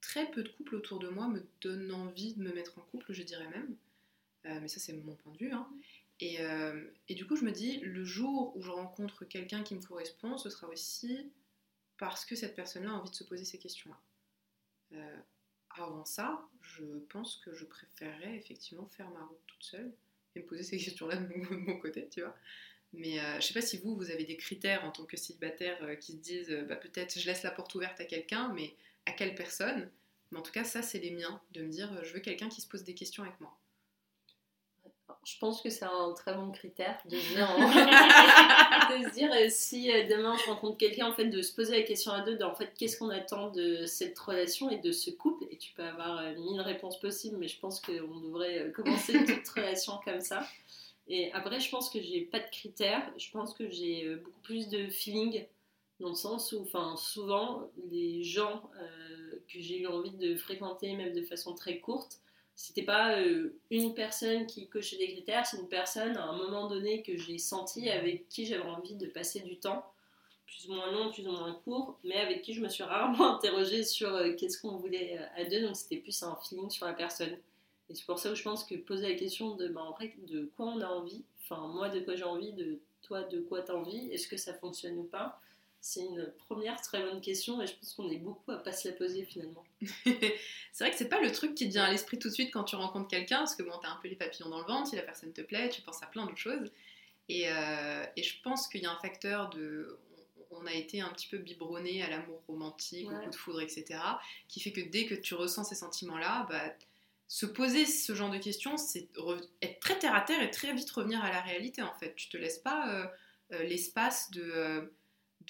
très peu de couples autour de moi me donnent envie de me mettre en couple, je dirais même. mais ça, c'est mon point de vue. Hein. Et, et, du coup, je me dis, le jour où je rencontre quelqu'un qui me correspond, ce sera aussi parce que cette personne-là a envie de se poser ces questions-là. Euh, avant ça, je pense que je préférerais effectivement faire ma route toute seule et me poser ces questions-là de, mon côté, tu vois. Mais euh, je sais pas si vous, vous avez des critères en tant que célibataire euh, qui se disent bah, peut-être je laisse la porte ouverte à quelqu'un, mais à quelle personne? Mais en tout cas, ça, c'est les miens, de me dire je veux quelqu'un qui se pose des questions avec moi je pense que c'est un très bon critère de se dire, de dire euh, si euh, demain je rencontre quelqu'un, en fait, de se poser la question à deux, de, en fait, qu'est-ce qu'on attend de cette relation et de ce couple? Et tu peux avoir euh, mille réponses possibles, mais je pense qu'on devrait commencer toute relation comme ça. Et après, je pense que j'ai pas de critères. Je pense que j'ai beaucoup plus de feeling dans le sens où, enfin, souvent, les gens que j'ai eu envie de fréquenter, même de façon très courte, c'était pas euh, une personne qui cochait des critères, c'est une personne à un moment donné que j'ai senti avec qui j'avais envie de passer du temps, plus ou moins long, plus ou moins court, mais avec qui je me suis rarement interrogée sur euh, qu'est-ce qu'on voulait euh, à deux, donc c'était plus un feeling sur la personne. Et c'est pour ça que je pense que poser la question de, bah, en vrai, de quoi on a envie, enfin moi de quoi j'ai envie, de toi de quoi tu as envie, est-ce que ça fonctionne ou pas, c'est une première très bonne question et je pense qu'on est beaucoup à pas se la poser finalement. c'est vrai que c'est pas le truc qui te vient à l'esprit tout de suite quand tu rencontres quelqu'un, parce que bon, t'as un peu les papillons dans le ventre, si la personne te plaît, tu penses à plein d'autres choses. Et, euh, et, je pense qu'il y a un facteur de. On a été un petit peu biberonné à l'amour romantique, au coup de foudre, etc., qui fait que dès que tu ressens ces sentiments-là, bah, se poser ce genre de questions, c'est être très terre à terre et très vite revenir à la réalité en fait. Tu te laisses pas euh, euh, l'espace de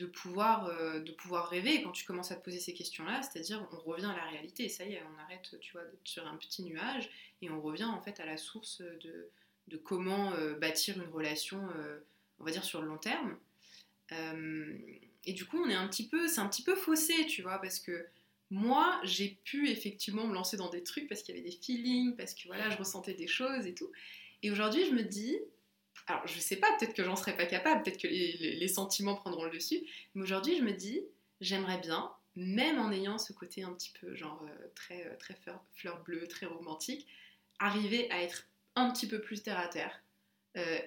de pouvoir, euh, de pouvoir rêver quand tu commences à te poser ces questions-là, c'est-à-dire on revient à la réalité, ça y est, on arrête sur un petit nuage et on revient en fait à la source de, de comment euh, bâtir une relation, euh, on va dire sur le long terme. et du coup, on est un petit peu, c'est un petit peu faussé, tu vois, parce que moi, j'ai pu effectivement me lancer dans des trucs parce qu'il y avait des feelings, parce que voilà, je ressentais des choses et tout. Et aujourd'hui, je me dis, alors je sais pas, peut-être que j'en serais pas capable, peut-être que les, sentiments prendront le dessus, mais aujourd'hui je me dis, j'aimerais bien, même en ayant ce côté un petit peu genre euh, très, euh, très fleur, bleue, très romantique, arriver à être un petit peu plus terre à terre. Euh,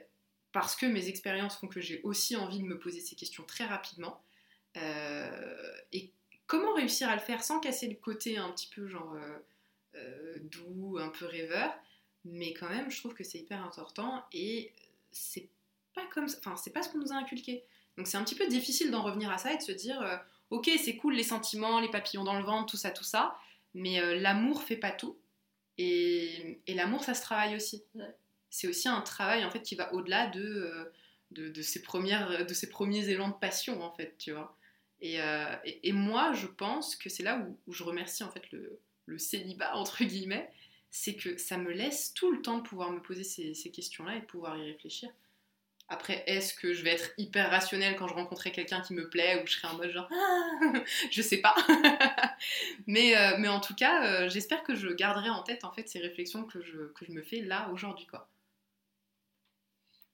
parce que mes expériences font que j'ai aussi envie de me poser ces questions très rapidement. et comment réussir à le faire sans casser le côté un petit peu genre doux, un peu rêveur, mais quand même je trouve que c'est hyper important et c'est pas comme ça. Enfin, c'est pas ce qu'on nous a inculqué. Donc c'est un petit peu difficile d'en revenir à ça et de se dire, euh, ok, c'est cool les sentiments, les papillons dans le ventre, tout ça, tout ça, mais euh, l'amour fait pas tout. Et, et l'amour, ça se travaille aussi. Ouais. C'est aussi un travail en fait qui va au-delà de, euh, de, de ces premières, de ces premiers élans de passion en fait, tu vois. Et, euh, et, et moi, je pense que c'est là où, où je remercie en fait le, le célibat entre guillemets, c'est que ça me laisse tout le temps de pouvoir me poser ces, questions-là et de pouvoir y réfléchir. Après, est-ce que je vais être hyper rationnelle quand je rencontrerai quelqu'un qui me plaît ou je serai en mode genre ah je sais pas. mais, euh, mais en tout cas, euh, j'espère que je garderai en tête en fait ces réflexions que je, me fais là aujourd'hui quoi.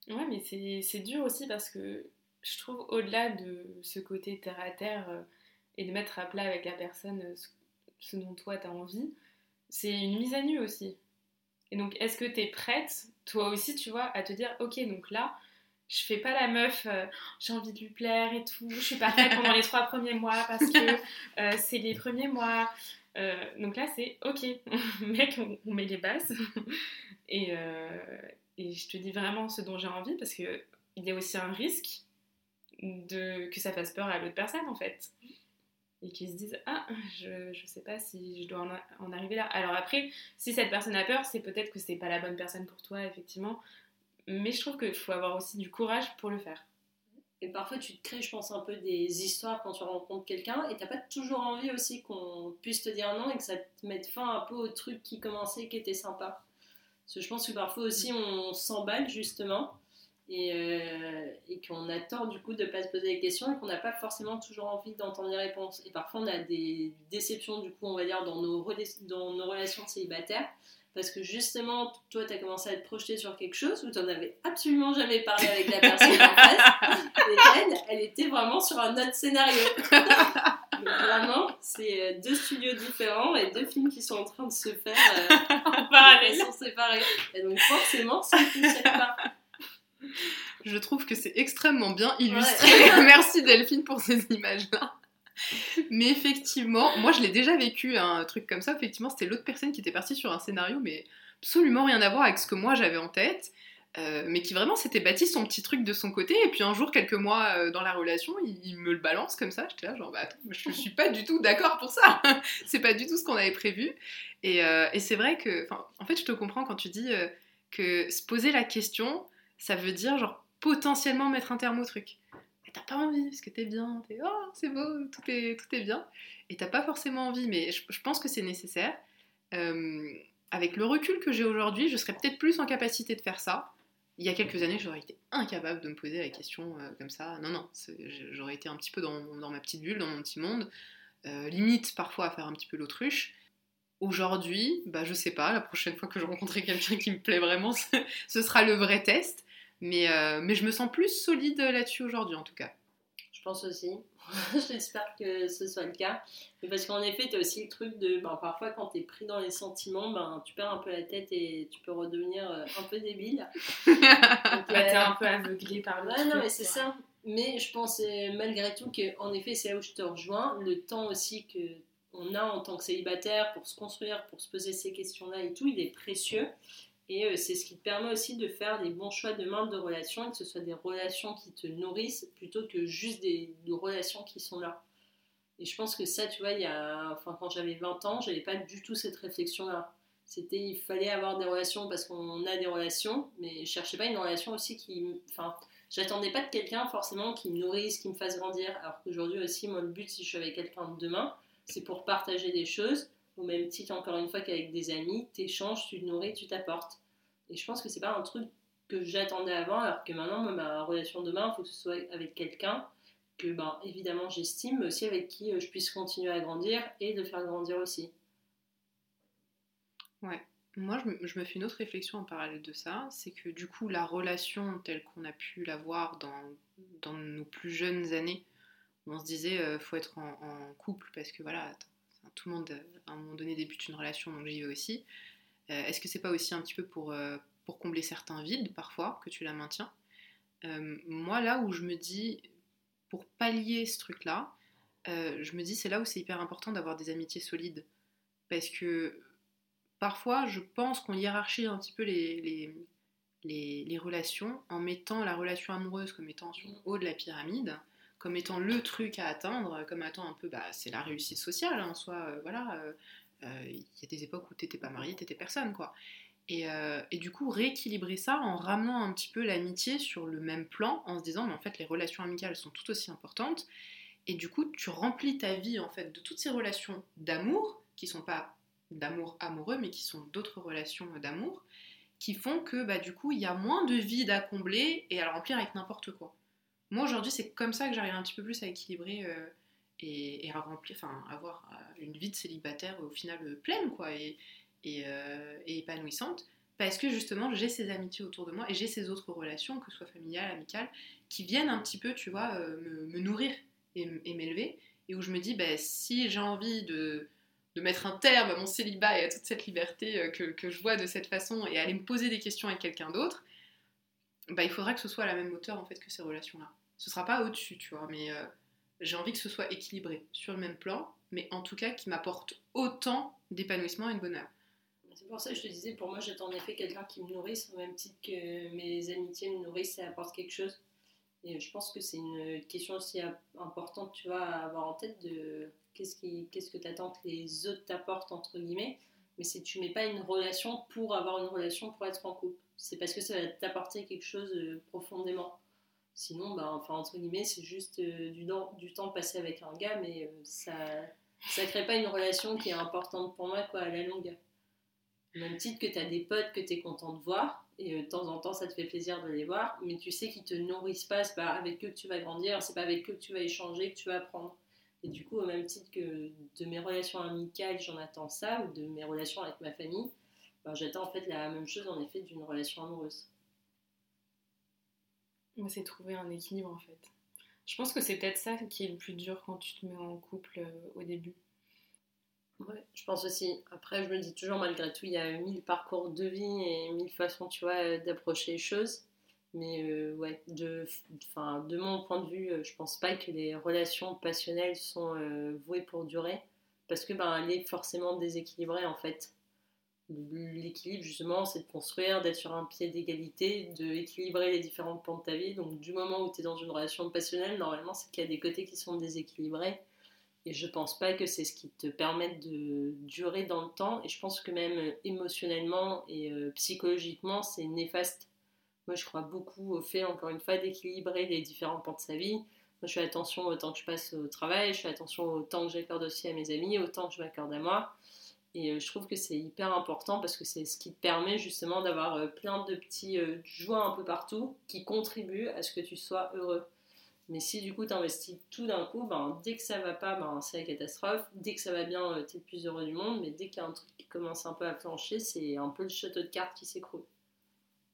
Ouais, mais c'est dur aussi parce que je trouve au-delà de ce côté terre à terre euh, et de mettre à plat avec la personne ce, ce dont toi t'as envie, c'est une mise à nu aussi. Et donc, est-ce que t'es prête, toi aussi, tu vois, à te dire, ok, donc là, je fais pas la meuf, euh, j'ai envie de lui plaire et tout, je suis pas prête pendant les trois premiers mois parce que euh, c'est les premiers mois. Euh, donc là, c'est ok, mec, on, met les bases. et, et je te dis vraiment ce dont j'ai envie parce qu'il y a aussi un risque de, que ça fasse peur à l'autre personne en fait. Et qu'ils se disent Ah, je, je sais pas si je dois en, en arriver là. Alors après, si cette personne a peur, c'est peut-être que c'est pas la bonne personne pour toi, effectivement. Mais je trouve qu'il faut avoir aussi du courage pour le faire. Et parfois, tu te crées, je pense, un peu des histoires quand tu rencontres quelqu'un et t'as pas toujours envie aussi qu'on puisse te dire non et que ça te mette fin un peu au truc qui commençait, qui était sympa. Parce que je pense que parfois aussi on s'emballe justement et, euh, et qu'on a tort du coup de pas se poser des questions et qu'on n'a pas forcément toujours envie d'entendre les réponses. Et parfois on a des déceptions du coup, on va dire, dans nos, dans nos relations célibataires. Parce que justement, toi, tu as commencé à te projeter sur quelque chose où tu n'en avais absolument jamais parlé avec la personne en face. Et elle, elle était vraiment sur un autre scénario. Donc vraiment, c'est euh, deux studios différents et deux films qui sont en train de se faire euh, En parallèle. façon séparée. Et donc forcément, ça ne fonctionne pas. Je trouve que c'est extrêmement bien illustré. Merci Delphine pour ces images-là. Mais effectivement, moi je l'ai déjà vécu un truc comme ça. Effectivement, c'était l'autre personne qui était partie sur un scénario, mais absolument rien à voir avec ce que moi j'avais en tête. euh, mais qui vraiment s'était bâti son petit truc de son côté. Et puis un jour, quelques mois euh, dans la relation, il, il me le balance comme ça. J'étais là, genre, bah attends, je suis pas du tout d'accord pour ça. c'est pas du tout ce qu'on avait prévu. Et, euh, et c'est vrai que, en fait, je te comprends quand tu dis que se poser la question, ça veut dire genre potentiellement mettre un terme au truc. Mais t'as pas envie parce que t'es bien, t'es oh c'est beau, tout est, tout est bien. Et t'as pas forcément envie, mais je, pense que c'est nécessaire. Euh, avec le recul que j'ai aujourd'hui, je serais peut-être plus en capacité de faire ça. Il y a quelques années, j'aurais été incapable de me poser la question euh, comme ça. Non, non, j'aurais été un petit peu dans, dans ma petite bulle, dans mon petit monde. Euh, limite parfois à faire un petit peu l'autruche. Aujourd'hui, bah je sais pas, la prochaine fois que je rencontrerai quelqu'un qui me plaît vraiment, ce sera le vrai test. Mais, euh, mais je me sens plus solide là-dessus aujourd'hui en tout cas. Je pense aussi. J'espère que ce soit le cas. Mais parce qu'en effet, tu as aussi le truc de. Ben, parfois, quand tu es pris dans les sentiments, ben, tu perds un peu la tête et tu peux redevenir euh, un peu débile. Bah, t'es euh, un peu aveuglé par le Ouais, truc, non, mais c'est ça. Mais je pense euh, malgré tout qu'en effet, c'est là où je te rejoins. Le temps aussi que on a en tant que célibataire pour se construire, pour se poser ces questions-là et tout, il est précieux. Et euh, c'est ce qui te permet aussi de faire des bons choix demain de relations et que ce soit des relations qui te nourrissent plutôt que juste des, relations qui sont là. Et je pense que ça, tu vois, il y a, enfin, quand j'avais 20 ans, j'avais pas du tout cette réflexion-là. C'était, il fallait avoir des relations parce qu'on a des relations, mais je cherchais pas une relation aussi qui, enfin, j'attendais pas de quelqu'un forcément qui me nourrisse, qui me fasse grandir. Alors qu'aujourd'hui aussi, moi, le but, si je suis avec quelqu'un demain, c'est pour partager des choses, au même titre, encore une fois, qu'avec des amis, t'échanges, tu te nourris, tu t'apportes. Et je pense que c'est pas un truc que j'attendais avant, alors que maintenant, ma relation demain, il faut que ce soit avec quelqu'un que, ben, évidemment, j'estime, mais aussi avec qui euh, je puisse continuer à grandir et de faire grandir aussi. Moi, je me, fais une autre réflexion en parallèle de ça, c'est que du coup, la relation telle qu'on a pu la voir dans, dans nos plus jeunes années, où on se disait euh, faut être en, couple parce que voilà, tout le monde à un moment donné débute une relation, donc j'y vais aussi. Euh, Est-ce que c'est pas aussi un petit peu pour, euh, combler certains vides parfois que tu la maintiens? Euh, Moi, là où je me dis, pour pallier ce truc-là, je me dis c'est là où c'est hyper important d'avoir des amitiés solides. Parce que parfois, je pense qu'on hiérarchie un petit peu les, les, relations en mettant la relation amoureuse comme étant sur le haut de la pyramide, comme étant le truc à atteindre, comme étant un peu, bah, c'est la réussite sociale hein, en soi, voilà. Il y a des époques où t'étais pas marié, t'étais personne, quoi. Et, euh, et du coup, rééquilibrer ça en ramenant un petit peu l'amitié sur le même plan, en se disant, mais en fait, les relations amicales sont tout aussi importantes. Et du coup, tu remplis ta vie, en fait, de toutes ces relations d'amour, qui sont pas d'amour amoureux, mais qui sont d'autres relations d'amour, qui font que, bah, du coup, il y a moins de vide à combler et à le remplir avec n'importe quoi. Moi, aujourd'hui, c'est comme ça que j'arrive un petit peu plus à équilibrer euh, et, à remplir, enfin, avoir euh, une vie de célibataire au final euh, pleine, quoi, euh, et épanouissante, parce que justement, j'ai ces amitiés autour de moi et j'ai ces autres relations, que ce soit familiales, amicales, qui viennent un petit peu, tu vois, me, nourrir et, m'élever, et où je me dis, bah, si j'ai envie de, mettre un terme à mon célibat et à toute cette liberté que, je vois de cette façon et aller me poser des questions avec quelqu'un d'autre, bah, il faudra que ce soit à la même hauteur en fait que ces relations-là. Ce sera pas au-dessus, tu vois, mais j'ai envie que ce soit équilibré sur le même plan, mais en tout cas qui m'apporte autant d'épanouissement et de bonheur. C'est pour ça que je te disais, pour moi, j'attends en effet quelqu'un qui me nourrisse, au même titre que mes amitiés me nourrissent et apportent quelque chose. Et je pense que c'est une question aussi importante, tu vois, à avoir en tête de qu'est-ce qui, qu'est-ce que tu attends que les autres t'apportent, entre guillemets. Mais c'est tu mets pas une relation pour avoir une relation, pour être en couple. C'est parce que ça va t'apporter quelque chose euh, profondément. Sinon, bah, enfin, entre guillemets, c'est juste euh, du, temps- passé avec un gars, mais euh, ça ça crée pas une relation qui est importante pour moi, quoi, à la longue. Au même titre que tu as des potes que tu es content de voir, et euh, de temps en temps ça te fait plaisir de les voir, mais tu sais qu'ils te nourrissent pas, c'est pas avec eux que tu vas grandir, c'est pas avec eux que tu vas échanger, que tu vas apprendre. Et du coup, au même titre que de mes relations amicales, j'en attends ça, ou de mes relations avec ma famille, ben, j'attends en fait la même chose en effet d'une relation amoureuse. C'est trouver un équilibre en fait. Je pense que c'est peut-être ça qui est le plus dur quand tu te mets en couple euh, au début. Ouais, je pense aussi. Après, je me dis toujours, malgré tout, il y a mille parcours de vie et mille façons, tu vois, euh, d'approcher les choses. Mais euh, de, mon point de vue, je pense pas que les relations passionnelles sont vouées pour durer. Parce que ben, elle est forcément déséquilibrée en fait. L'équilibre, justement, c'est de construire, d'être sur un pied d'égalité, de équilibrer les différents pans de ta vie. Donc, du moment où tu es dans une relation passionnelle, normalement, c'est qu'il y a des côtés qui sont déséquilibrés. Et je pense pas que c'est ce qui te permette de durer dans le temps. Et je pense que même euh, émotionnellement et euh, psychologiquement, c'est néfaste. Moi, je crois beaucoup au fait, encore une fois, d'équilibrer les différents pans de sa vie. Moi, je fais attention au temps que je passe au travail, je fais attention au temps que j'accorde aussi à mes amis, au temps que je m'accorde à moi. Et euh, je trouve que c'est hyper important parce que c'est ce qui te permet justement d'avoir euh, plein de petits euh, joies un peu partout qui contribuent à ce que tu sois heureux. Mais si du coup tu investis tout d'un coup, ben, dès que ça va pas, ben, c'est la catastrophe. Dès que ça va bien, euh, t'es le plus heureux du monde. Mais dès qu'il y a un truc qui commence un peu à plancher, c'est un peu le château de cartes qui s'écroule.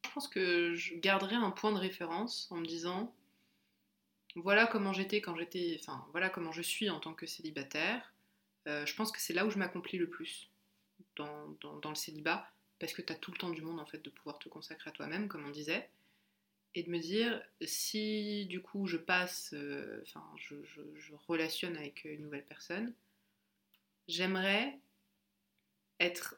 Je pense que je garderai un point de référence en me disant voilà comment j'étais quand j'étais, enfin voilà comment je suis en tant que célibataire. Euh, je pense que c'est là où je m'accomplis le plus dans, le célibat parce que tu as tout le temps du monde en fait de pouvoir te consacrer à toi-même comme on disait et de me dire si du coup je passe, euh, enfin je, relationne avec une nouvelle personne, j'aimerais être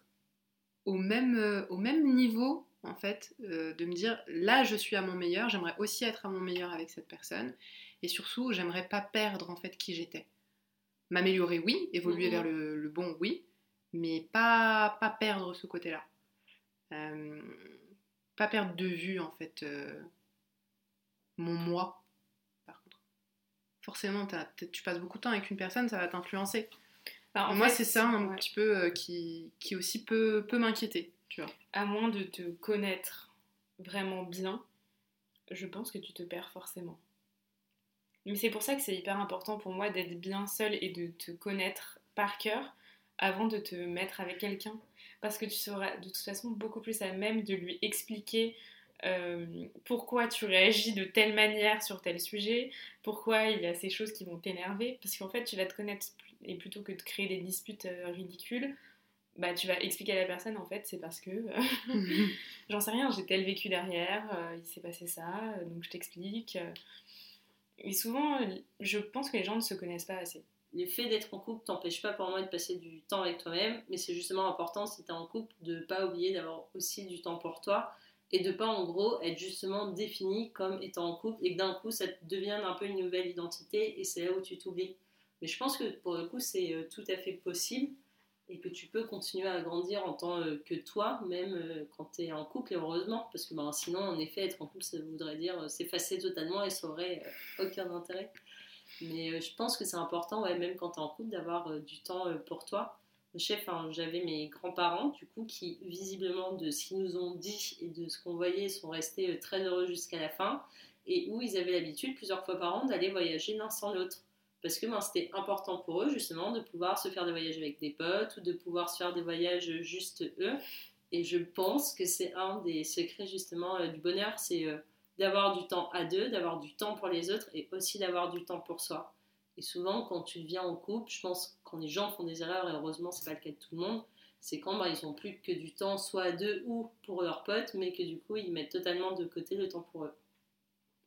au même, euh, niveau en fait de me dire là je suis à mon meilleur, j'aimerais aussi être à mon meilleur avec cette personne et surtout j'aimerais pas perdre en fait qui j'étais. M'améliorer oui, évoluer Mhm. vers le, le bon oui, mais pas, pas perdre ce côté-là. Euh, pas perdre de vue en fait euh, mon moi par contre. Forcément tu passes beaucoup de temps avec une personne, ça va t'influencer. Enfin, en Moi, c'est ça un ouais. petit peu euh, qui, qui aussi peut, peut m'inquiéter, tu vois. À moins de te connaître vraiment bien, je pense que tu te perds forcément. Mais c'est pour ça que c'est hyper important pour moi d'être bien seule et de te connaître par cœur avant de te mettre avec quelqu'un. Parce que tu seras de toute façon beaucoup plus à même de lui expliquer euh, pourquoi tu réagis de telle manière sur tel sujet, pourquoi il y a ces choses qui vont t'énerver. Parce qu'en fait, tu vas te connaître et plutôt que de créer des disputes euh, ridicules, bah, tu vas expliquer à la personne en fait, c'est parce que euh, j'en sais rien, j'ai tel vécu derrière, euh, il s'est passé ça, donc je t'explique. euh. Et souvent, je pense que les gens ne se connaissent pas assez. Le fait d'être en couple t'empêche pas pour moi de passer du temps avec toi-même, mais c'est justement important si tu es en couple de pas oublier d'avoir aussi du temps pour toi. et de pas en gros être justement défini comme étant en couple et que d'un coup ça devienne un peu une nouvelle identité et c'est là où tu t'oublies. Mais je pense que pour le coup c'est euh, tout à fait possible et que tu peux continuer à grandir en tant euh, que toi, même euh, quand tu es en couple, et heureusement, parce que ben, sinon, en effet, être en couple, ça voudrait dire s'effacer totalement et ça aurait aucun intérêt. Mais je pense que c'est important, même quand tu es en couple, d'avoir du temps pour toi chef, j'avais mes grands-parents, du coup, qui visiblement, de ce qu'ils nous ont dit et de ce qu'on voyait, sont restés euh, très heureux jusqu'à la fin, et où ils avaient l'habitude, plusieurs fois par an, d'aller voyager l'un sans l'autre. Parce que ben, c'était important pour eux, justement, de pouvoir se faire des voyages avec des potes ou de pouvoir se faire des voyages juste eux. Et je pense que c'est un des secrets, justement, euh, du bonheur, c'est euh, d'avoir du temps à deux, d'avoir du temps pour les autres et aussi d'avoir du temps pour soi. Et souvent, quand tu deviens en couple, je pense quand les gens font des erreurs, et heureusement, c'est pas le cas de tout le monde, c'est quand bah, ils ont plus que du temps, soit à deux ou pour leurs potes, mais que du coup, ils mettent totalement de côté le temps pour eux.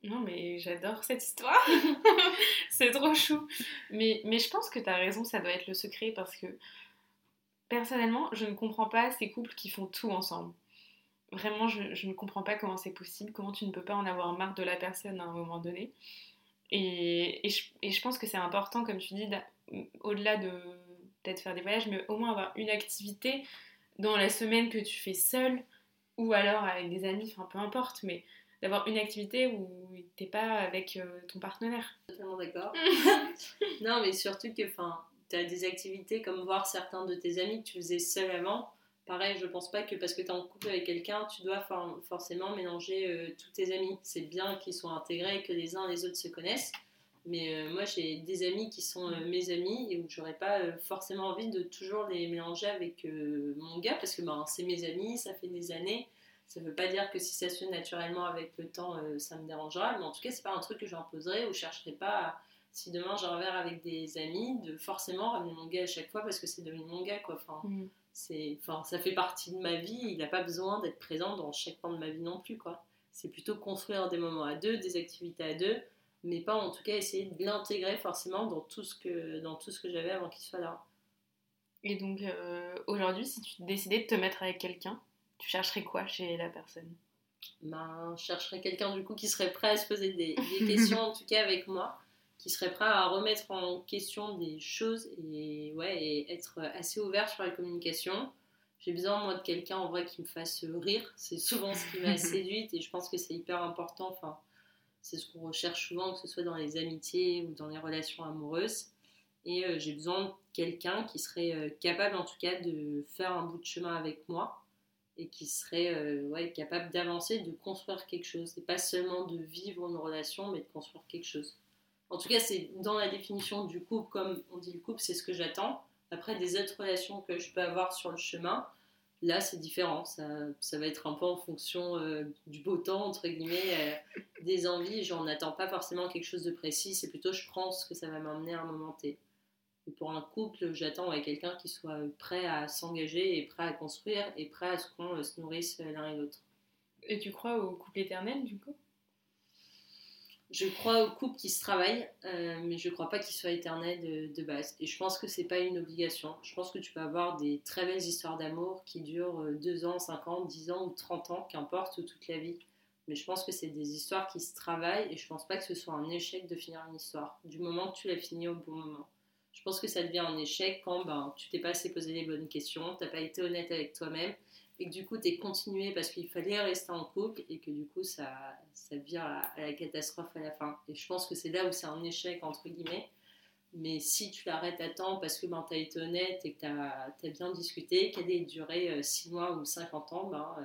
Non, mais j'adore cette histoire. c'est trop chou. Mais, mais je pense que tu as raison, ça doit être le secret parce que personnellement, je ne comprends pas ces couples qui font tout ensemble. Vraiment, je, je ne comprends pas comment c'est possible, comment tu ne peux pas en avoir marre de la personne à un moment donné. Et, je, pense que c'est important, comme tu dis, au-delà de peut-être faire des voyages, mais au moins avoir une activité dans la semaine que tu fais seule ou alors avec des amis, enfin peu importe, mais d'avoir une activité où t'es pas avec euh, ton partenaire. Totalement d'accord. non, mais surtout que tu as des activités comme voir certains de tes amis que tu faisais seul avant Pareil, je pense pas que parce que tu es en couple avec quelqu'un, tu dois forcément mélanger euh, tous tes amis. C'est bien qu'ils soient intégrés, que les uns et les autres se connaissent. Mais euh, moi, j'ai des amis qui sont euh, mes amis et où j'aurais pas forcément envie de toujours les mélanger avec mon gars parce que ben, c'est mes amis, ça fait des années. Ça veut pas dire que si ça se fait naturellement avec le temps, ça me dérangera. Mais en tout cas, c'est pas un truc que j'imposerai ou je chercherai pas, si demain j'ai un verre avec des amis, de forcément ramener mon gars à chaque fois parce que c'est devenu mon gars. Quoi. Enfin, mm c'est enfin ça fait partie de ma vie il n'a pas besoin d'être présent dans chaque point de ma vie non plus quoi c'est plutôt construire des moments à deux des activités à deux mais pas en tout cas essayer de l'intégrer forcément dans tout ce que dans tout ce que j'avais avant qu'il soit là et donc euh, aujourd'hui si tu décidais de te mettre avec quelqu'un tu chercherais quoi chez la personne? Ben, je chercherais quelqu'un du coup qui serait prêt à se poser des, des questions en tout cas avec moi qui serait prêt à remettre en question des choses et, ouais, et être assez ouvert sur la communication. J'ai besoin, moi, de quelqu'un en vrai qui me fasse rire. C'est souvent ce qui m'a séduite et je pense que c'est hyper important. Enfin, c'est ce qu'on recherche souvent, que ce soit dans les amitiés ou dans les relations amoureuses. Et euh, j'ai besoin de quelqu'un qui serait euh, capable, en tout cas, de faire un bout de chemin avec moi et qui serait euh, ouais, capable d'avancer, de construire quelque chose. Et pas seulement de vivre une relation, mais de construire quelque chose. En tout cas, c'est dans la définition du couple, comme on dit le couple, c'est ce que j'attends. Après, des autres relations que je peux avoir sur le chemin, là, c'est différent. Ça, ça, va être un peu en fonction euh, du beau temps, entre guillemets, euh, des envies. J'en attends pas forcément quelque chose de précis. C'est plutôt, je pense que ça va m'emmener à un moment T. Pour un couple, j'attends quelqu'un qui soit prêt à s'engager et prêt à construire et prêt à ce qu'on euh, se nourrisse l'un et l'autre. Et tu crois au couple éternel, du coup? Je crois au couple qui se travaille, euh, mais je ne crois pas qu'il soit éternel de, base. Et je pense que c'est pas une obligation. Je pense que tu peux avoir des très belles histoires d'amour qui durent 2 euh, ans, 5 ans, 10 ans ou 30 ans, qu'importe, ou toute la vie. Mais je pense que c'est des histoires qui se travaillent et je pense pas que ce soit un échec de finir une histoire, du moment que tu l'as fini au bon moment. Je pense que ça devient un échec quand ben, tu t'es pas assez posé les bonnes questions, tu n'as pas été honnête avec toi-même et que du coup tu es continué parce qu'il fallait rester en couple et que du coup ça, ça vire à, la catastrophe à la fin. Et je pense que c'est là où c'est un échec entre guillemets. Mais si tu l'arrêtes à temps parce que ben, tu as été honnête et que tu as, bien discuté, qu'elle ait duré 6 euh, mois ou 50 ans, ben, euh,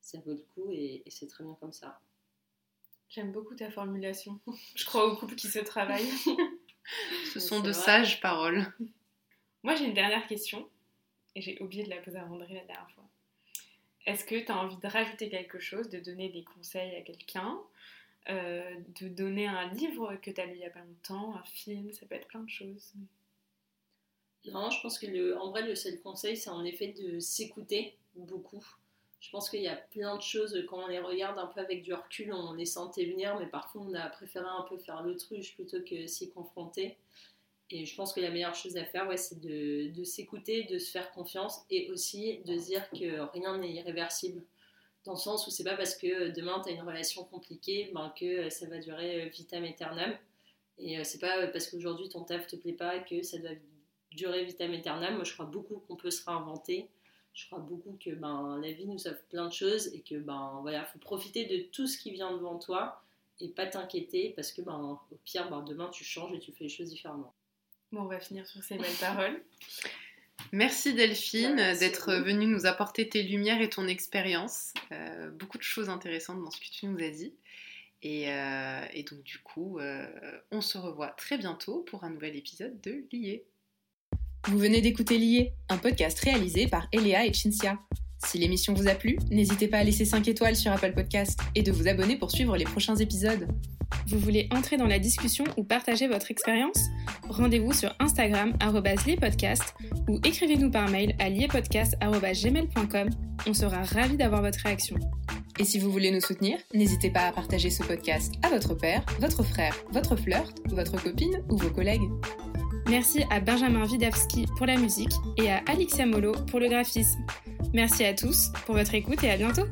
ça vaut le coup et, c'est très bien comme ça. J'aime beaucoup ta formulation. Je crois au couple qui se travaille. Ce sont de sages paroles. Moi j'ai une dernière question et j'ai oublié de la poser à André la dernière fois. Est-ce que tu as envie de rajouter quelque chose, de donner des conseils à quelqu'un, euh, de donner un livre que tu as lu il n'y a pas longtemps, un film, ça peut être plein de choses. Non, je pense que le, en vrai, le seul conseil, c'est en effet de s'écouter beaucoup. Je pense qu'il y a plein de choses, quand on les regarde un peu avec du recul, on les sentait venir, mais parfois on a préféré un peu faire l'autruche plutôt que s'y confronter. Et je pense que la meilleure chose à faire, ouais, c'est de, s'écouter, de se faire confiance et aussi de se dire que rien n'est irréversible. dans le sens où c'est pas parce que demain tu as une relation compliquée ben, que ça va durer vitam aeternam. Et c'est pas parce qu'aujourd'hui ton taf te plaît pas que ça doit durer vitam aeternam. Moi, je crois beaucoup qu'on peut se réinventer. Je crois beaucoup que ben, la vie nous offre plein de choses et que ben voilà, faut profiter de tout ce qui vient devant toi et pas t'inquiéter parce que ben, au pire, ben, demain tu changes et tu fais les choses différemment. Bon, on va finir sur ces belles paroles. Merci Delphine d'être venue nous apporter tes lumières et ton expérience. Euh, beaucoup de choses intéressantes dans ce que tu nous as dit. Et, euh, et donc du coup, euh, on se revoit très bientôt pour un nouvel épisode de Lié. Vous venez d'écouter Lié, un podcast réalisé par Eléa et Cinzia. Si l'émission vous a plu, n'hésitez pas à laisser 5 étoiles sur Apple Podcast et de vous abonner pour suivre les prochains épisodes. Vous voulez entrer dans la discussion ou partager votre expérience? Rendez-vous sur Instagram liepodcast ou écrivez-nous par mail à liepodcast.gmail.com. On sera ravis d'avoir votre réaction. Et si vous voulez nous soutenir, n'hésitez pas à partager ce podcast à votre père, votre frère, votre flirt, votre copine ou vos collègues. Merci à Benjamin Widawski pour la musique et à Alexia Molo pour le graphisme. Merci à tous pour votre écoute et à bientôt